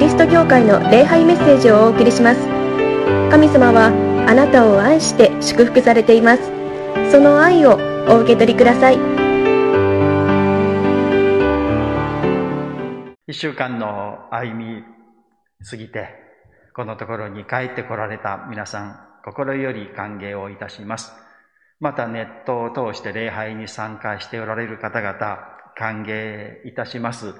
リスト教会の礼拝メッセージをお送りします。神様はあなたを愛して祝福されています。その愛をお受け取りください。一週間の歩み過ぎてこのところに帰ってこられた皆さん心より歓迎をいたします。またネットを通して礼拝に参加しておられる方々歓迎いたします。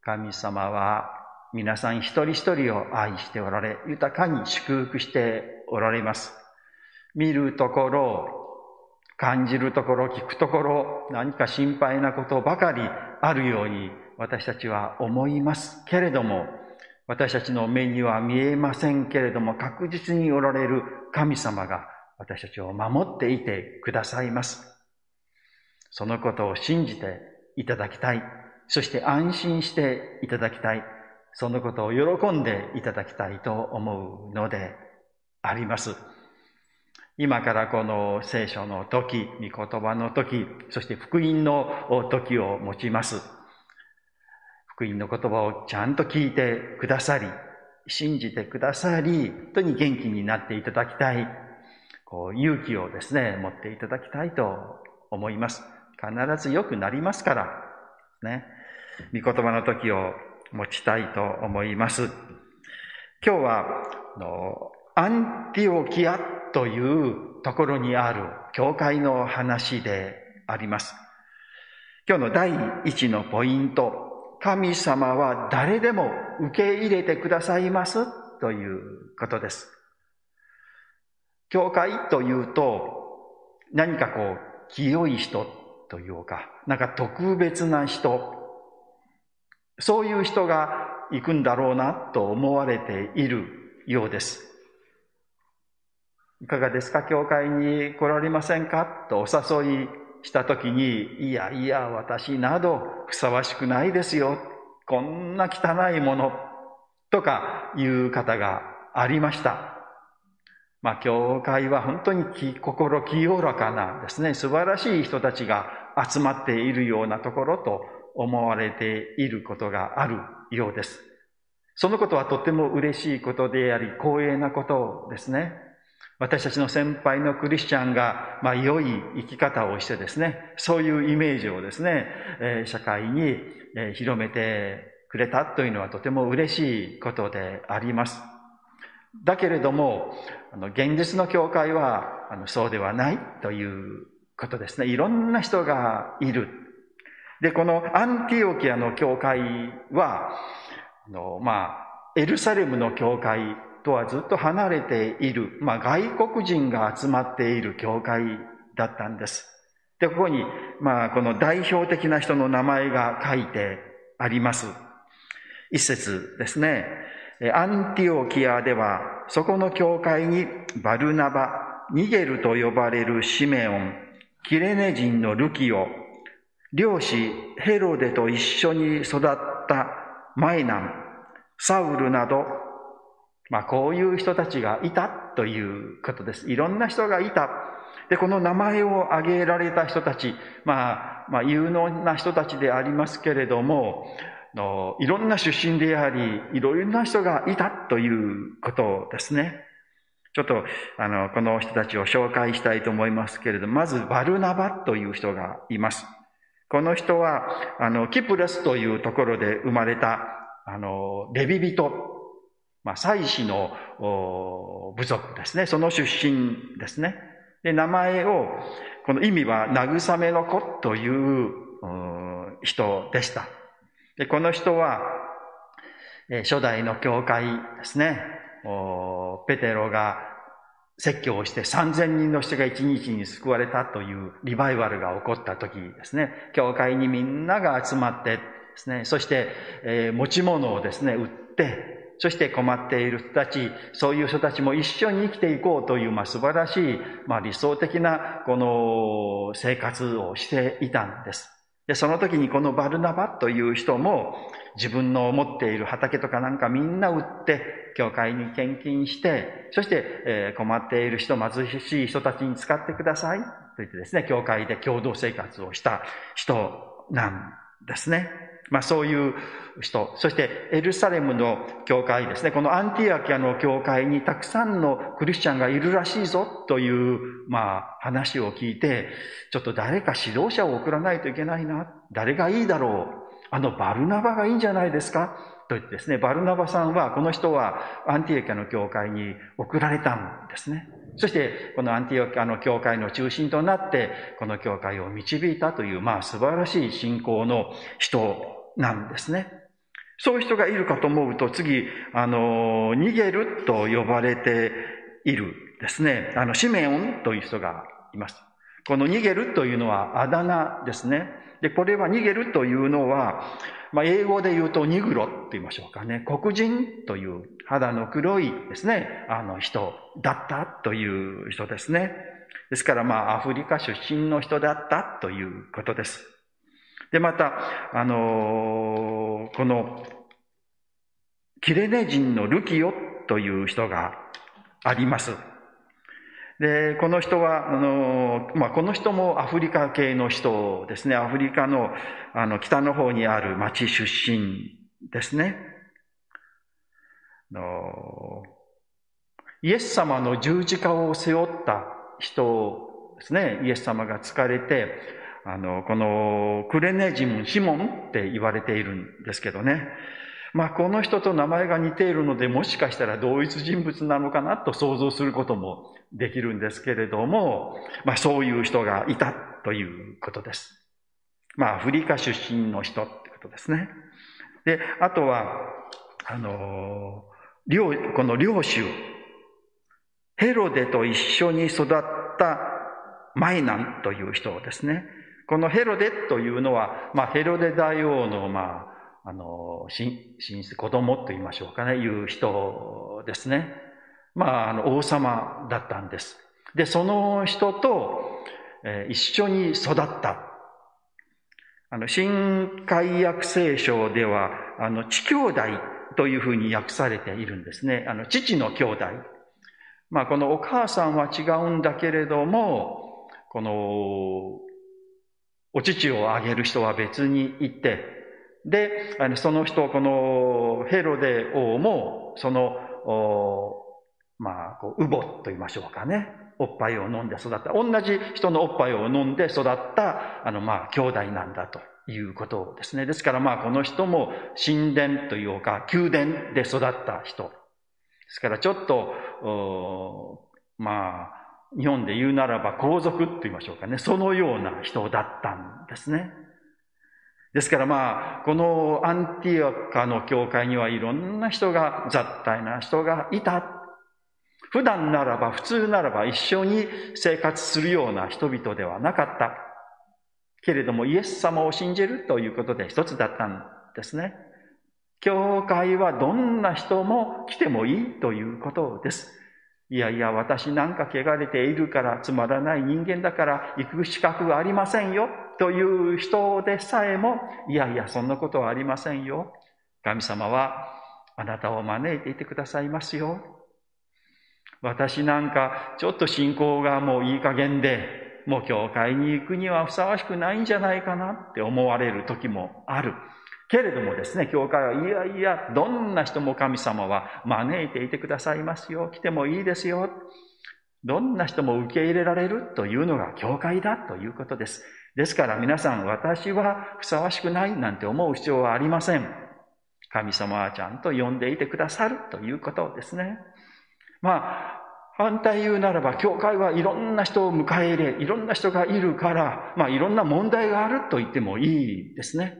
神様は皆さん一人一人を愛しておられ、豊かに祝福しておられます。見るところ、感じるところ、聞くところ、何か心配なことばかりあるように私たちは思いますけれども、私たちの目には見えませんけれども、確実におられる神様が私たちを守っていてくださいます。そのことを信じていただきたい。そして安心していただきたい。そのことを喜んでいただきたいと思うのであります。今からこの聖書の時、御言葉の時、そして福音の時を持ちます。福音の言葉をちゃんと聞いてくださり、信じてくださり、本当に元気になっていただきたい、こう勇気をですね、持っていただきたいと思います。必ず良くなりますから、ね。御言葉の時を持ちたいと思います。今日は、のアンティオキアというところにある教会の話であります。今日の第一のポイント、神様は誰でも受け入れてくださいます？ということです。教会というと、何かこう、清い人というか、なんか特別な人、そういう人が行くんだろうなと思われているようです。いかがですか？教会に来られませんか？とお誘いしたときに、いやいや、私などふさわしくないですよ。こんな汚いもの。とかいう方がありました。まあ、教会は本当に心清らかなですね、素晴らしい人たちが集まっているようなところと思われていることがあるようです。そのことはとても嬉しいことであり、光栄なことですね。私たちの先輩のクリスチャンが、まあ、良い生き方をしてですね、そういうイメージをですね、え社会に、え広めてくれたというのはとても嬉しいことであります。だけれども、あの現実の教会はあのそうではないということですね。いろんな人がいる。で、このアンティオキアの教会は、あのまあ、エルサレムの教会とはずっと離れている、まあ、外国人が集まっている教会だったんです。で、ここに、まあ、この代表的な人の名前が書いてあります。一節ですね。アンティオキアでは、そこの教会にバルナバ、ニゲルと呼ばれるシメオン、キレネ人のルキオ、漁師ヘロデと一緒に育ったマイナン、サウルなど、まあこういう人たちがいたということです。いろんな人がいた。で、この名前を挙げられた人たち、まあ、まあ有能な人たちでありますけれども、のいろんな出身であり、いろいろな人がいたということですね。ちょっと、あの、この人たちを紹介したいと思いますけれども、まず、バルナバという人がいます。この人は、あの、キプレスというところで生まれた、あの、レビ人、まあ、祭司の部族ですね。その出身ですね。で、名前を、この意味は、慰めの子という人でした。で、この人は、初代の教会ですね。ペテロが説教をして3000人の人が一日に救われたというリバイバルが起こった時ですね、教会にみんなが集まってですね、そして、えー、持ち物をですね、売って、そして困っている人たち、そういう人たちも一緒に生きていこうという、まあ、素晴らしい、まあ、理想的な、この生活をしていたんです。で、その時にこのバルナバという人も自分の持っている畑とかなんかみんな売って、教会に献金して、そして、え困っている人、貧しい人たちに使ってください。と言ってですね、教会で共同生活をした人なんですね。まあそういう人、そしてエルサレムの教会ですね、このアンティアキアの教会にたくさんのクリスチャンがいるらしいぞ。という、まあ話を聞いて、ちょっと誰か指導者を送らないといけないな、誰がいいだろう、あのバルナバがいいんじゃないですか？と言ってですね、バルナバさんは、この人はアンティアキアの教会に送られたんですね。そして、このアンティオキアの教会の中心となって、この教会を導いたという、まあ素晴らしい信仰の人なんですね。そういう人がいるかと思うと、次、あの、逃げると呼ばれているですね。あの、シメオンという人がいます。この逃げるというのはあだ名ですね。で、これは逃げるというのは、まあ、英語で言うとニグロって言いましょうかね。黒人という肌の黒いですね、あの人だったという人ですね。ですからまあアフリカ出身の人だったということです。で、また、あのー、このキレネ人のルキオという人があります。で、この人は、あの、まあ、この人もアフリカ系の人ですね。アフリカの、あの、北の方にある町出身ですね。のイエス様の十字架を背負った人ですね。イエス様が疲れて、あの、このクレネジム、シモンって言われているんですけどね。まあ、この人と名前が似ているので、もしかしたら同一人物なのかなと想像することもできるんですけれども、まあ、そういう人がいたということです。まあ、アフリカ出身の人ってことですね。で、あとは、あの、領、この領主、ヘロデと一緒に育ったマイナンという人ですね。このヘロデというのは、まあ、ヘロデ大王の、まあ、あの、親子、子供と言いましょうかね、いう人ですね。まあ、あの、王様だったんです。で、その人と、えー、一緒に育った。あの、新海訳聖書では、あの、地兄弟というふうに訳されているんですね。あの、父の兄弟。まあ、このお母さんは違うんだけれども、この、お乳をあげる人は別にいて、で、その人、このヘロデ王も、その、まあ、こう、ウボと言いましょうかね。おっぱいを飲んで育った。同じ人のおっぱいを飲んで育った、あの、まあ、兄弟なんだということですね。ですからまあ、この人も神殿というか、宮殿で育った人。ですからちょっと、まあ、日本で言うならば皇族と言いましょうかね。そのような人だったんですね。ですからまあ、このアンティオカの教会にはいろんな人が、雑体な人がいた。普段ならば、普通ならば一緒に生活するような人々ではなかった。けれども、イエス様を信じるということで一つだったんですね。教会はどんな人も来てもいいということです。いやいや、私なんか汚れているからつまらない人間だから行く資格はありませんよという人でさえも、いやいや、そんなことはありませんよ。神様はあなたを招いていてくださいますよ。私なんかちょっと信仰がもういい加減で、もう教会に行くにはふさわしくないんじゃないかなって思われる時もある。けれどもですね、教会は、いやいや、どんな人も神様は招いていてくださいますよ。来てもいいですよ。どんな人も受け入れられるというのが教会だということです。ですから皆さん、私はふさわしくないなんて思う必要はありません。神様はちゃんと呼んでいてくださるということですね。まあ、反対言うならば、教会はいろんな人を迎え入れ、いろんな人がいるから、まあいろんな問題があると言ってもいいですね。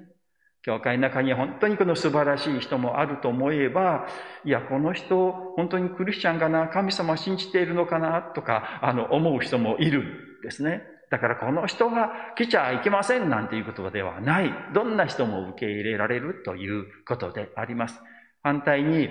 教会の中に本当にこの素晴らしい人もあると思えば、いや、この人、本当にクリスチャンかな、神様信じているのかな、とか、あの、思う人もいるんですね。だからこの人が来ちゃいけませんなんていうことではない。どんな人も受け入れられるということであります。反対に、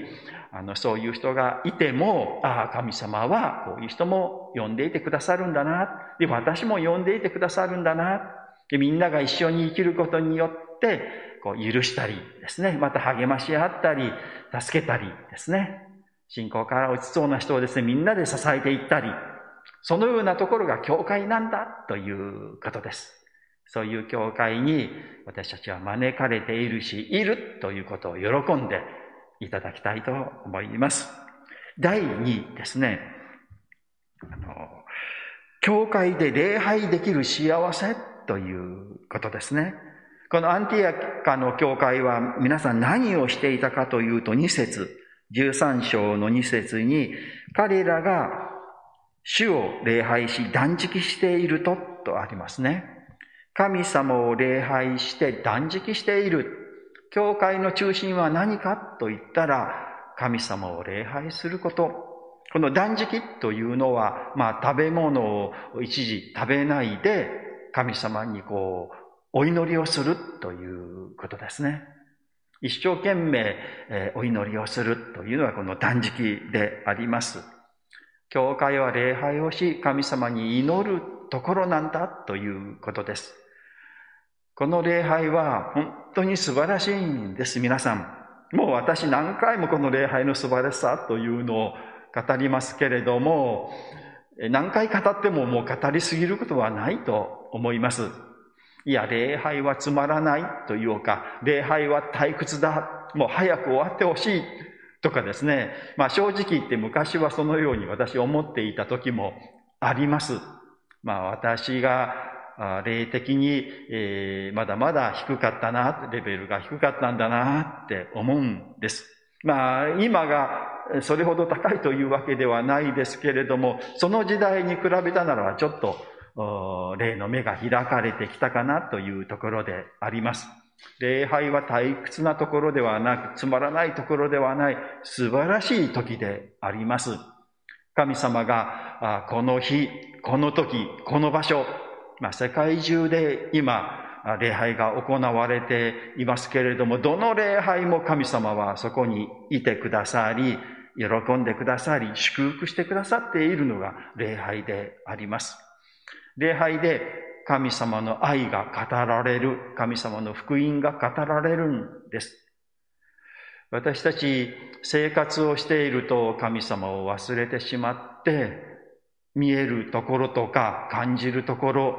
あの、そういう人がいても、ああ、神様はこういう人も呼んでいてくださるんだな。で、私も呼んでいてくださるんだな。で、みんなが一緒に生きることによって、こう許したりですね、また励まし合ったり、助けたりですね、信仰から落ちそうな人をですね、みんなで支えていったり、そのようなところが教会なんだということです。そういう教会に私たちは招かれているし、いるということを喜んでいただきたいと思います。第2ですね。あの、教会で礼拝できる幸せということですね。このアンティアカの教会は皆さん何をしていたかというと2節、13章の2節に彼らが主を礼拝し断食しているととありますね。神様を礼拝して断食している。教会の中心は何かと言ったら神様を礼拝すること。この断食というのは、まあ食べ物を一時食べないで神様にこうお祈りをするということですね。一生懸命、お祈りをするというのはこの断食であります。教会は礼拝をし、神様に祈るところなんだということです。この礼拝は本当に素晴らしいんです、皆さん。もう私何回もこの礼拝の素晴らしさというのを語りますけれども、何回語ってももう語りすぎることはないと思います。いや、礼拝はつまらないというか、礼拝は退屈だ。もう早く終わってほしい。とかですね。まあ正直言って昔はそのように私思っていた時もあります。まあ私が霊的に、えー、まだまだ低かったな、レベルが低かったんだなって思うんです。まあ今がそれほど高いというわけではないですけれども、その時代に比べたならばちょっと霊の目が開かれてきたかなというところであります。礼拝は退屈なところではなく、つまらないところではない、素晴らしい時であります。神様が、この日、この時、この場所、まあ、世界中で今、礼拝が行われていますけれども、どの礼拝も神様はそこにいてくださり、喜んでくださり、祝福してくださっているのが礼拝であります。礼拝で神様の愛が語られる、神様の福音が語られるんです。私たち生活をしていると神様を忘れてしまって、見えるところとか感じるところ、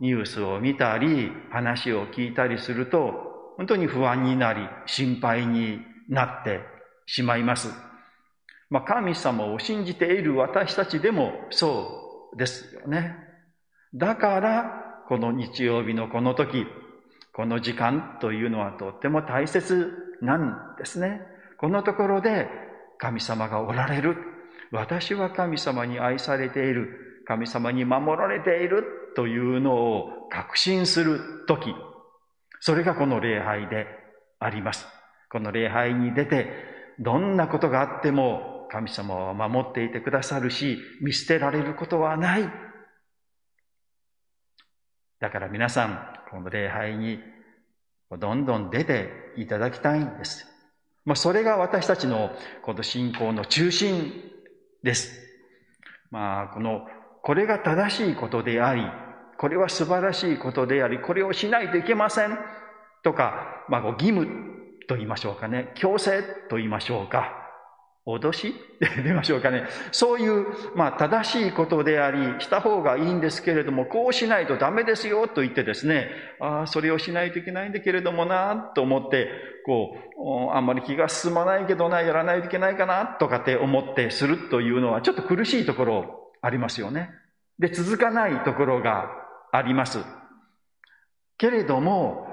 ニュースを見たり、話を聞いたりすると、本当に不安になり、心配になってしまいます。まあ、神様を信じている私たちでもそうですよね。だから、この日曜日のこの時、この時間というのはとっても大切なんですね。このところで神様がおられる。私は神様に愛されている。神様に守られているというのを確信する時。それがこの礼拝であります。この礼拝に出て、どんなことがあっても神様は守っていてくださるし、見捨てられることはない。だから皆さん、この礼拝にどんどん出ていただきたいんです。まあ、それが私たちのこの信仰の中心です。まあ、この、これが正しいことであり、これは素晴らしいことであり、これをしないといけませんとか、まあ、義務と言いましょうかね、強制と言いましょうか。脅し？出ましょうかね。そういう、まあ、正しいことであり、した方がいいんですけれども、こうしないとダメですよと言ってですね、ああ、それをしないといけないんだけれどもな、と思って、こう、あんまり気が進まないけどな、やらないといけないかな、とかって思ってするというのは、ちょっと苦しいところありますよね。で、続かないところがあります。けれども、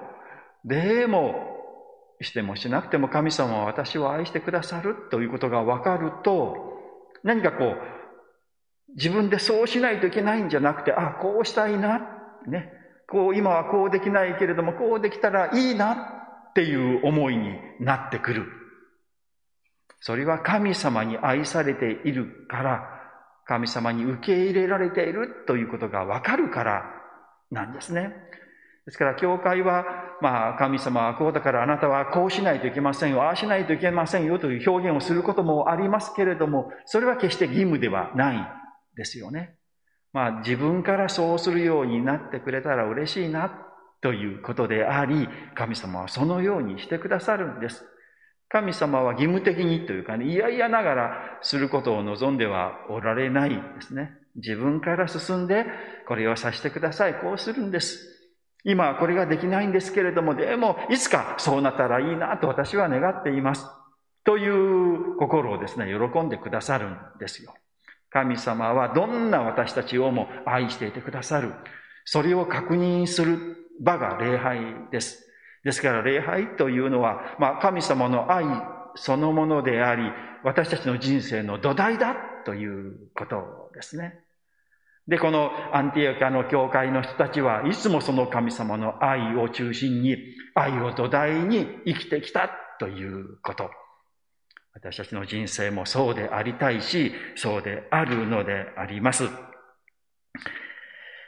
でも、してもしなくても神様は私を愛してくださるということが分かると、何かこう、自分でそうしないといけないんじゃなくて、あ、こうしたいな、ね。こう、今はこうできないけれども、こうできたらいいなっていう思いになってくる。それは神様に愛されているから、神様に受け入れられているということがわかるからなんですね。ですから、教会は、まあ、神様はこうだからあなたはこうしないといけませんよ、ああしないといけませんよという表現をすることもありますけれども、それは決して義務ではないですよね。まあ、自分からそうするようになってくれたら嬉しいなということであり、神様はそのようにしてくださるんです。神様は義務的にというかね、いやいやながらすることを望んではおられないんですね。自分から進んで、これをさせてください。こうするんです。今はこれができないんですけれども、でも、いつかそうなったらいいなと私は願っています。という心をですね、喜んでくださるんですよ。神様はどんな私たちをも愛していてくださる。それを確認する場が礼拝です。ですから礼拝というのは、まあ神様の愛そのものであり、私たちの人生の土台だということですね。で、このアンティオキアの教会の人たちはいつもその神様の愛を中心に、愛を土台に生きてきたということ。私たちの人生もそうでありたいし、そうであるのであります。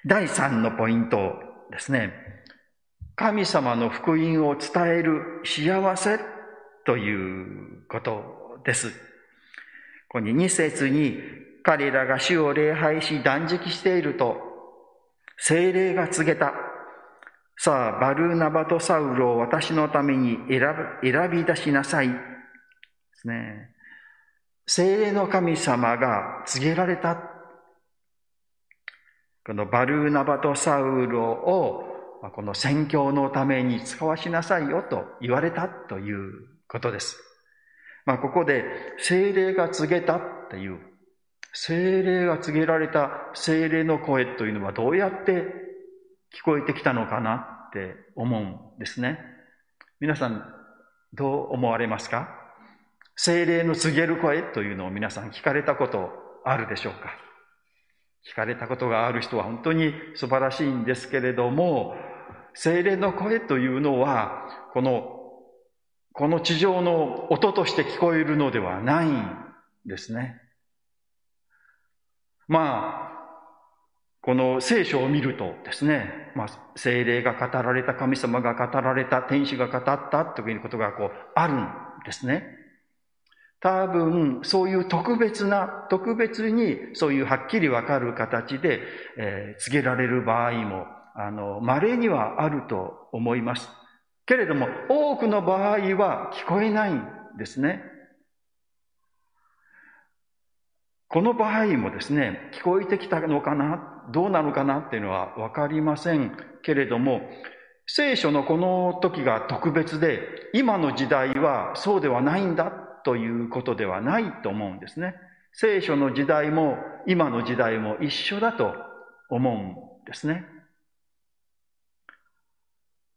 第三のポイントですね。神様の福音を伝える幸せということです。ここに二節に彼らが主を礼拝し断食していると、精霊が告げた。さあ、バルーナバとサウロを私のために選び出しなさい。ですね。精霊の神様が告げられた。このバルーナバとサウロをこの宣教のために使わしなさいよと言われたということです。まあ、ここで精霊が告げたっていう精霊が告げられた精霊の声というのはどうやって聞こえてきたのかなって思うんですね。皆さん、どう思われますか？精霊の告げる声というのを皆さん聞かれたことあるでしょうか？聞かれたことがある人は本当に素晴らしいんですけれども、精霊の声というのは、この、この地上の音として聞こえるのではないんですね。まあ、この聖書を見るとですね、まあ、精霊が語られた、神様が語られた、天使が語ったということがこう、あるんですね。多分、そういう特別な、特別に、そういうはっきりわかる形で、えー、告げられる場合も、あの、稀にはあると思います。けれども、多くの場合は聞こえないんですね。この場合もですね、聞こえてきたのかな、どうなのかなっていうのはわかりませんけれども、聖書のこの時が特別で、今の時代はそうではないんだということではないと思うんですね。聖書の時代も今の時代も一緒だと思うんですね。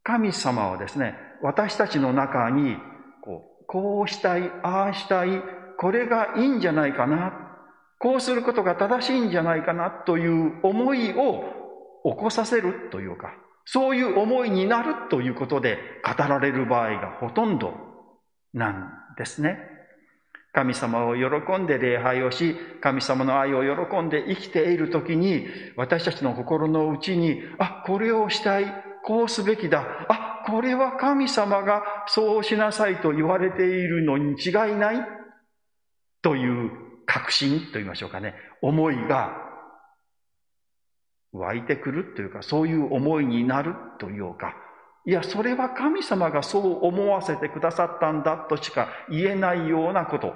神様はですね、私たちの中にこうこうしたい、ああしたい、これがいいんじゃないかなこうすることが正しいんじゃないかなという思いを起こさせるというか、そういう思いになるということで語られる場合がほとんどなんですね。神様を喜んで礼拝をし、神様の愛を喜んで生きているときに、私たちの心の内に、あ、これをしたい、こうすべきだ、あ、これは神様がそうしなさいと言われているのに違いないという確信と言いましょうかね、思いが湧いてくるというか、そういう思いになるというか、いや、それは神様がそう思わせてくださったんだとしか言えないようなことで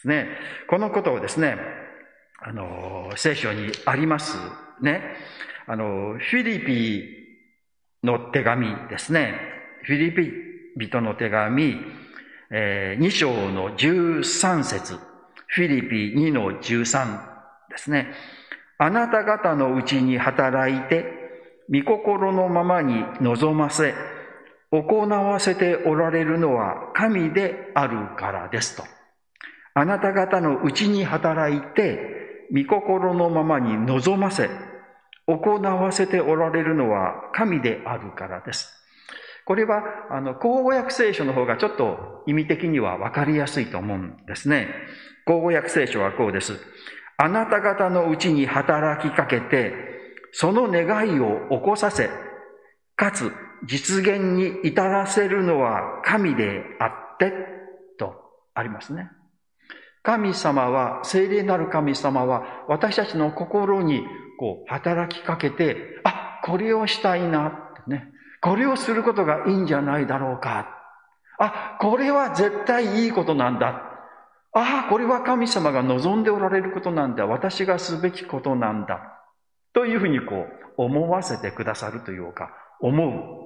すね。このことをですね、あの、聖書にありますね。あの、フィリピの手紙ですね。フィリピ人の手紙、えー、2章の13節フィリピ2の13ですね。あなた方のうちに働いて、御心のままに望ませ、行わせておられるのは神であるからですと。あなた方のうちに働いて、御心のままに望ませ、行わせておられるのは神であるからです。これは、あの、口語訳聖書の方がちょっと意味的には分かりやすいと思うんですね。口語訳聖書はこうです。あなた方のうちに働きかけて、その願いを起こさせ、かつ実現に至らせるのは神であって、とありますね。神様は、聖霊なる神様は、私たちの心にこう働きかけて、あ、これをしたいな、ね。これをすることがいいんじゃないだろうか。あ、これは絶対いいことなんだ。ああ、これは神様が望んでおられることなんだ。私がすべきことなんだ。というふうにこう、思わせてくださるというか、思う。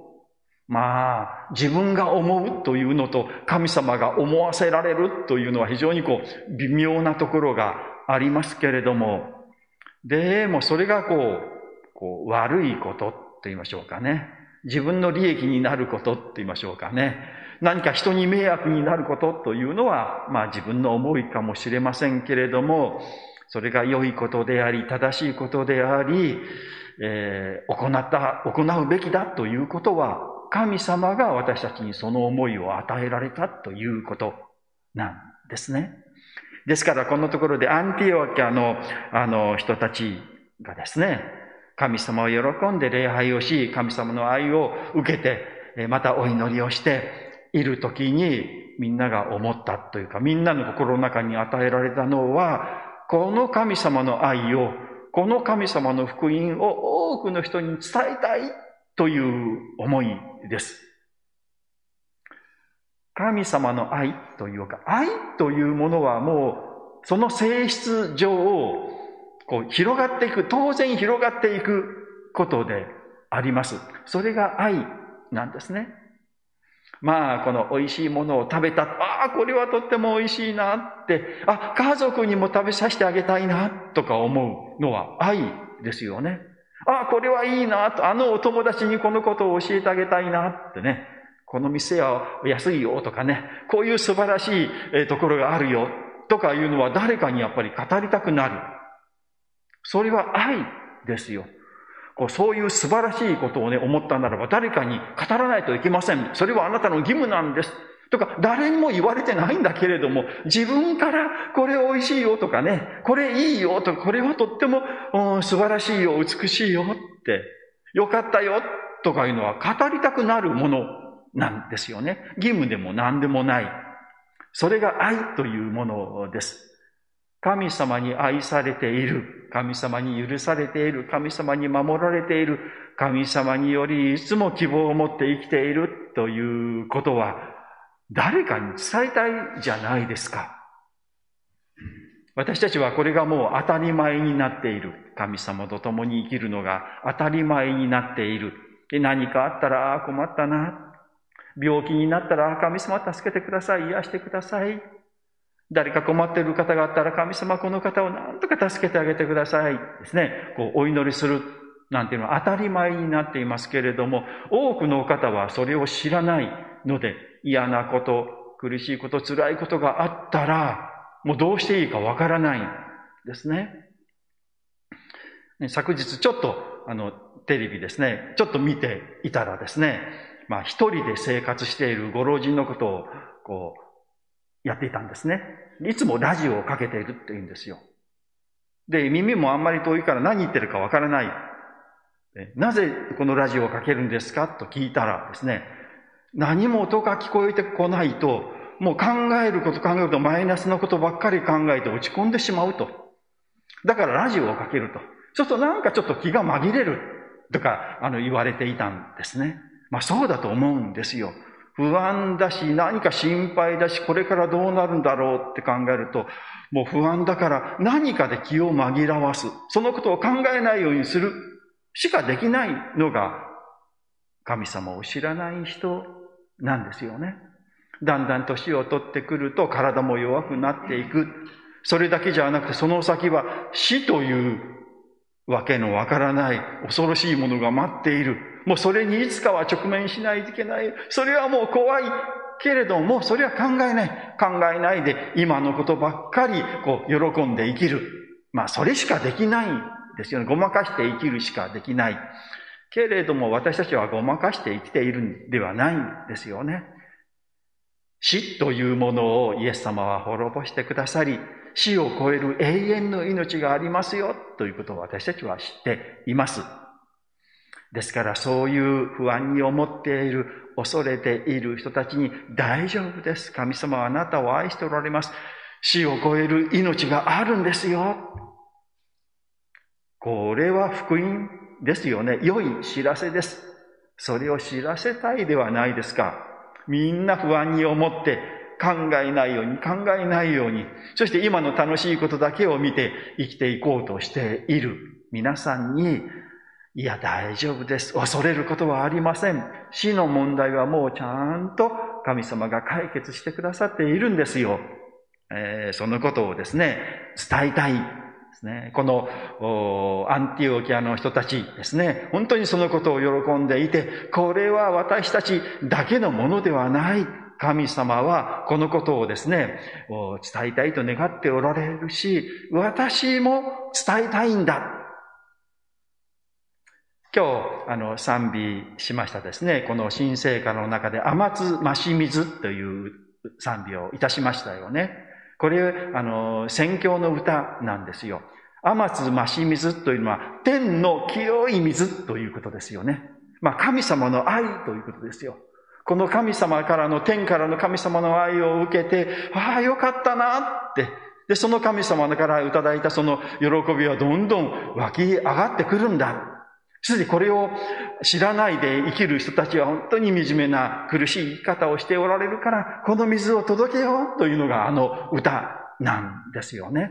まあ、自分が思うというのと神様が思わせられるというのは非常にこう、微妙なところがありますけれども、でもそれがこう、こう悪いことと言いましょうかね。自分の利益になることと言いましょうかね。何か人に迷惑になることというのは、まあ自分の思いかもしれませんけれども、それが良いことであり、正しいことであり、えー、行った、行うべきだということは、神様が私たちにその思いを与えられたということなんですね。ですからこのところでアンティオキャのあの人たちがですね、神様を喜んで礼拝をし、神様の愛を受けて、またお祈りをしている時にみんなが思ったというか、みんなの心の中に与えられたのは、この神様の愛を、この神様の福音を多くの人に伝えたいという思いです。神様の愛というか、愛というものはもう、その性質上、こう広がっていく、当然広がっていくことであります。それが愛なんですね。まあ、この美味しいものを食べた。ああ、これはとっても美味しいなって。あ、家族にも食べさせてあげたいな、とか思うのは愛ですよね。ああ、これはいいな、と。あのお友達にこのことを教えてあげたいな、ってね。この店は安いよ、とかね。こういう素晴らしいところがあるよ、とかいうのは誰かにやっぱり語りたくなる。それは愛ですよ。こうそういう素晴らしいことをね、思ったならば誰かに語らないといけません。それはあなたの義務なんです。とか、誰にも言われてないんだけれども、自分からこれ美味しいよとかね、これいいよとか、これはとっても、うん、素晴らしいよ、美しいよって、よかったよとかいうのは語りたくなるものなんですよね。義務でも何でもない。それが愛というものです。神様に愛されている、神様に許されている、神様に守られている、神様によりいつも希望を持って生きているということは、誰かに伝えたいじゃないですか。私たちはこれがもう当たり前になっている。神様と共に生きるのが当たり前になっている。で何かあったら、困ったな。病気になったら、神様助けてください。癒してください。誰か困っている方があったら、神様この方を何とか助けてあげてください。ですね。こう、お祈りする。なんていうのは当たり前になっていますけれども、多くの方はそれを知らないので、嫌なこと、苦しいこと、辛いことがあったら、もうどうしていいかわからないんですね。昨日ちょっと、あの、テレビですね、ちょっと見ていたらですね、まあ一人で生活しているご老人のことを、こう、やっていたんですね。いつもラジオをかけているって言うんですよ。で、耳もあんまり遠いから何言ってるかわからない。なぜこのラジオをかけるんですかと聞いたらですね、何も音が聞こえてこないと、もう考えること考えるとマイナスのことばっかり考えて落ち込んでしまうと。だからラジオをかけると。そうするとなんかちょっと気が紛れるとか、あの言われていたんですね。まあそうだと思うんですよ。不安だし、何か心配だし、これからどうなるんだろうって考えると、もう不安だから何かで気を紛らわす。そのことを考えないようにするしかできないのが、神様を知らない人なんですよね。だんだん年を取ってくると体も弱くなっていく。それだけじゃなくて、その先は死というわけのわからない恐ろしいものが待っている。もうそれにいつかは直面しないといけない。それはもう怖いけれども、それは考えない。考えないで今のことばっかりこう喜んで生きる。まあそれしかできないんですよね。ごまかして生きるしかできない。けれども私たちはごまかして生きているんではないんですよね。死というものをイエス様は滅ぼしてくださり、死を超える永遠の命がありますよということを私たちは知っています。ですからそういう不安に思っている、恐れている人たちに大丈夫です。神様はあなたを愛しておられます。死を超える命があるんですよ。これは福音ですよね。良い知らせです。それを知らせたいではないですか。みんな不安に思って考えないように、考えないように、そして今の楽しいことだけを見て生きていこうとしている皆さんにいや、大丈夫です。恐れることはありません。死の問題はもうちゃんと神様が解決してくださっているんですよ。えー、そのことをですね、伝えたいですね。このアンティオキアの人たちですね、本当にそのことを喜んでいて、これは私たちだけのものではない。神様はこのことをですね、伝えたいと願っておられるし、私も伝えたいんだ。今日、あの、賛美しましたですね。この新聖歌の中で、天津増し水という賛美をいたしましたよね。これ、あの、宣教の歌なんですよ。天津増し水というのは、天の清い水ということですよね。まあ、神様の愛ということですよ。この神様からの、天からの神様の愛を受けて、ああ、よかったなって。で、その神様からいただいたその喜びはどんどん湧き上がってくるんだ。すでにこれを知らないで生きる人たちは本当に惨めな苦しい生き方をしておられるから、この水を届けようというのがあの歌なんですよね。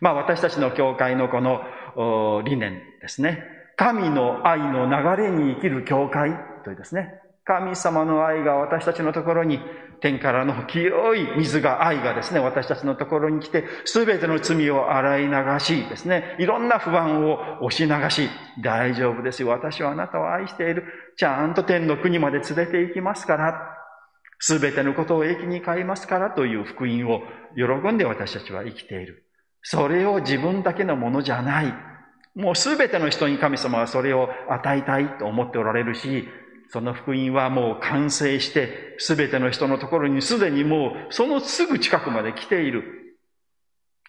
まあ私たちの教会のこの理念ですね。神の愛の流れに生きる教会というですね。神様の愛が私たちのところに、天からの清い水が、愛がですね、私たちのところに来て、すべての罪を洗い流しですね、いろんな不安を押し流し、大丈夫ですよ。私はあなたを愛している。ちゃんと天の国まで連れて行きますから、すべてのことを益に変えますからという福音を喜んで私たちは生きている。それを自分だけのものじゃない。もうすべての人に神様はそれを与えたいと思っておられるし、その福音はもう完成して、すべての人のところにすでにもうそのすぐ近くまで来ている。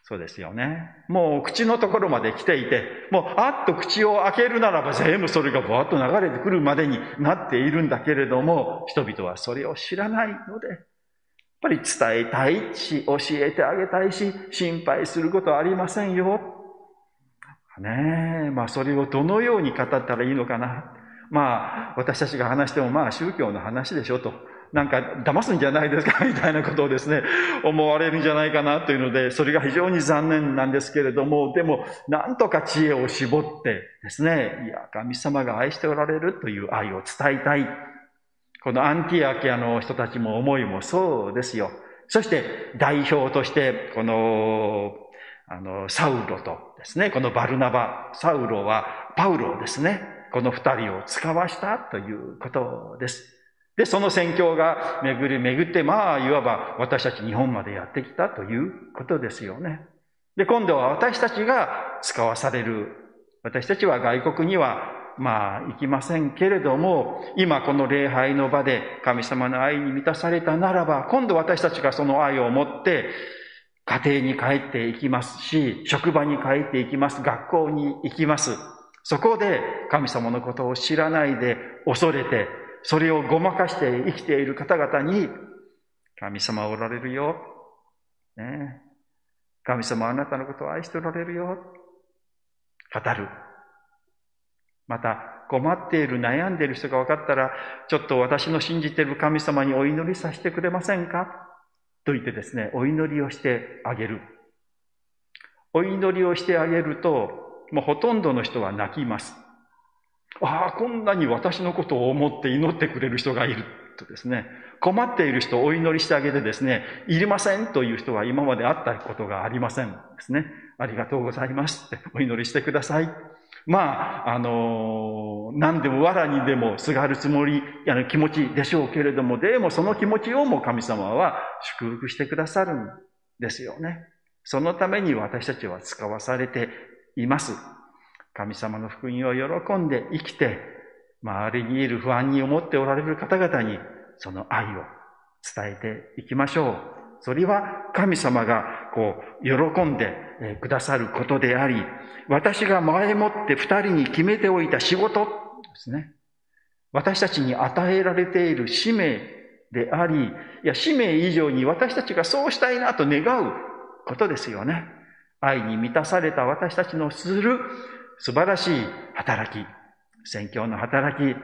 そうですよね。もう口のところまで来ていて、もうあっと口を開けるならば全部それがぼわっと流れてくるまでになっているんだけれども、人々はそれを知らないので、やっぱり伝えたいし、教えてあげたいし、心配することはありませんよ。ねえ、まあそれをどのように語ったらいいのかな。まあ、私たちが話しても、まあ、宗教の話でしょと。なんか、騙すんじゃないですかみたいなことをですね、思われるんじゃないかなというので、それが非常に残念なんですけれども、でも、なんとか知恵を絞ってですね、いや、神様が愛しておられるという愛を伝えたい。このアンティアキアの人たちも思いもそうですよ。そして、代表として、この、あの、サウロとですね、このバルナバ、サウロはパウロですね。この二人を使わしたということです。で、その宣教が巡り巡って、まあ、いわば私たち日本までやってきたということですよね。で、今度は私たちが使わされる。私たちは外国には、まあ、行きませんけれども、今この礼拝の場で神様の愛に満たされたならば、今度私たちがその愛を持って、家庭に帰っていきますし、職場に帰っていきます。学校に行きます。そこで神様のことを知らないで恐れて、それをごまかして生きている方々に、神様おられるよ。ね、神様あなたのことを愛しておられるよ。語る。また、困っている、悩んでいる人が分かったら、ちょっと私の信じている神様にお祈りさせてくれませんか？と言ってですね、お祈りをしてあげる。お祈りをしてあげると、もうほとんどの人は泣きます。ああ、こんなに私のことを思って祈ってくれる人がいるとですね、困っている人をお祈りしてあげてですね、いりませんという人は今まで会ったことがありませんですね。ありがとうございますってお祈りしてください。まあ、あのー、何でも藁にでもすがるつもり、あの気持ちでしょうけれども、でもその気持ちをも神様は祝福してくださるんですよね。そのために私たちは使わされています。神様の福音を喜んで生きて、周りにいる不安に思っておられる方々に、その愛を伝えていきましょう。それは神様がこう喜んでくださることであり、私が前もって二人に決めておいた仕事ですね。私たちに与えられている使命であり、いや、使命以上に私たちがそうしたいなと願うことですよね。愛に満たされた私たちのする素晴らしい働き、宣教の働き、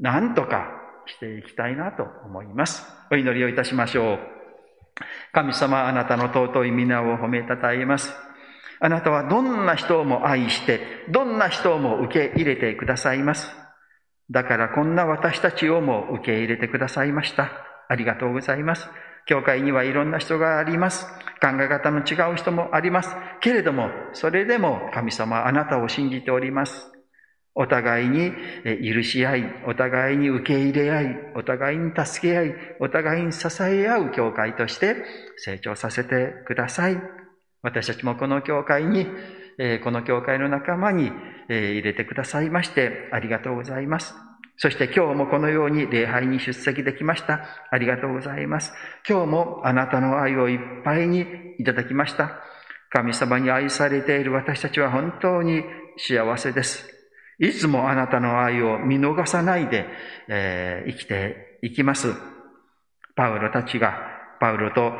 なんとかしていきたいなと思います。お祈りをいたしましょう。神様、あなたの尊い皆を褒めたたえます。あなたはどんな人をも愛して、どんな人をも受け入れてくださいます。だからこんな私たちをも受け入れてくださいました。ありがとうございます。教会にはいろんな人があります。考え方の違う人もあります。けれども、それでも神様あなたを信じております。お互いに許し合い、お互いに受け入れ合い、お互いに助け合い、お互いに支え合う教会として成長させてください。私たちもこの教会に、この教会の仲間に入れてくださいましてありがとうございます。そして今日もこのように礼拝に出席できました。ありがとうございます。今日もあなたの愛をいっぱいにいただきました。神様に愛されている私たちは本当に幸せです。いつもあなたの愛を見逃さないで、えー、生きていきます。パウロたちが、パウロと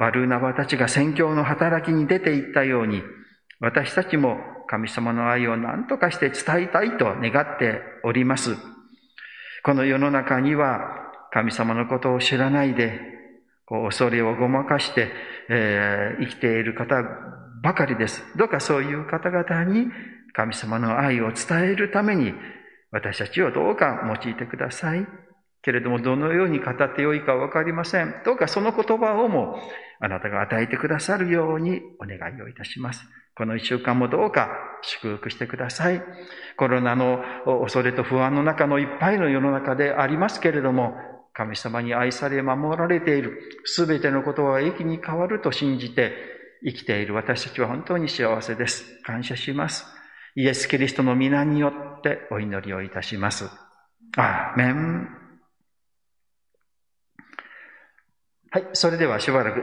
バルーナバたちが宣教の働きに出ていったように、私たちも神様の愛を何とかして伝えたいと願っております。この世の中には神様のことを知らないで、こう恐れをごまかして、えー、生きている方ばかりです。どうかそういう方々に神様の愛を伝えるために私たちをどうか用いてください。けれどもどのように語ってよいかわかりません。どうかその言葉をもあなたが与えてくださるようにお願いをいたします。この一週間もどうか祝福してください。コロナの恐れと不安の中のいっぱいの世の中でありますけれども、神様に愛され守られている。すべてのことは益に変わると信じて生きている私たちは本当に幸せです。感謝します。イエス・キリストの皆によってお祈りをいたします。アーメン。はい、それではしばらく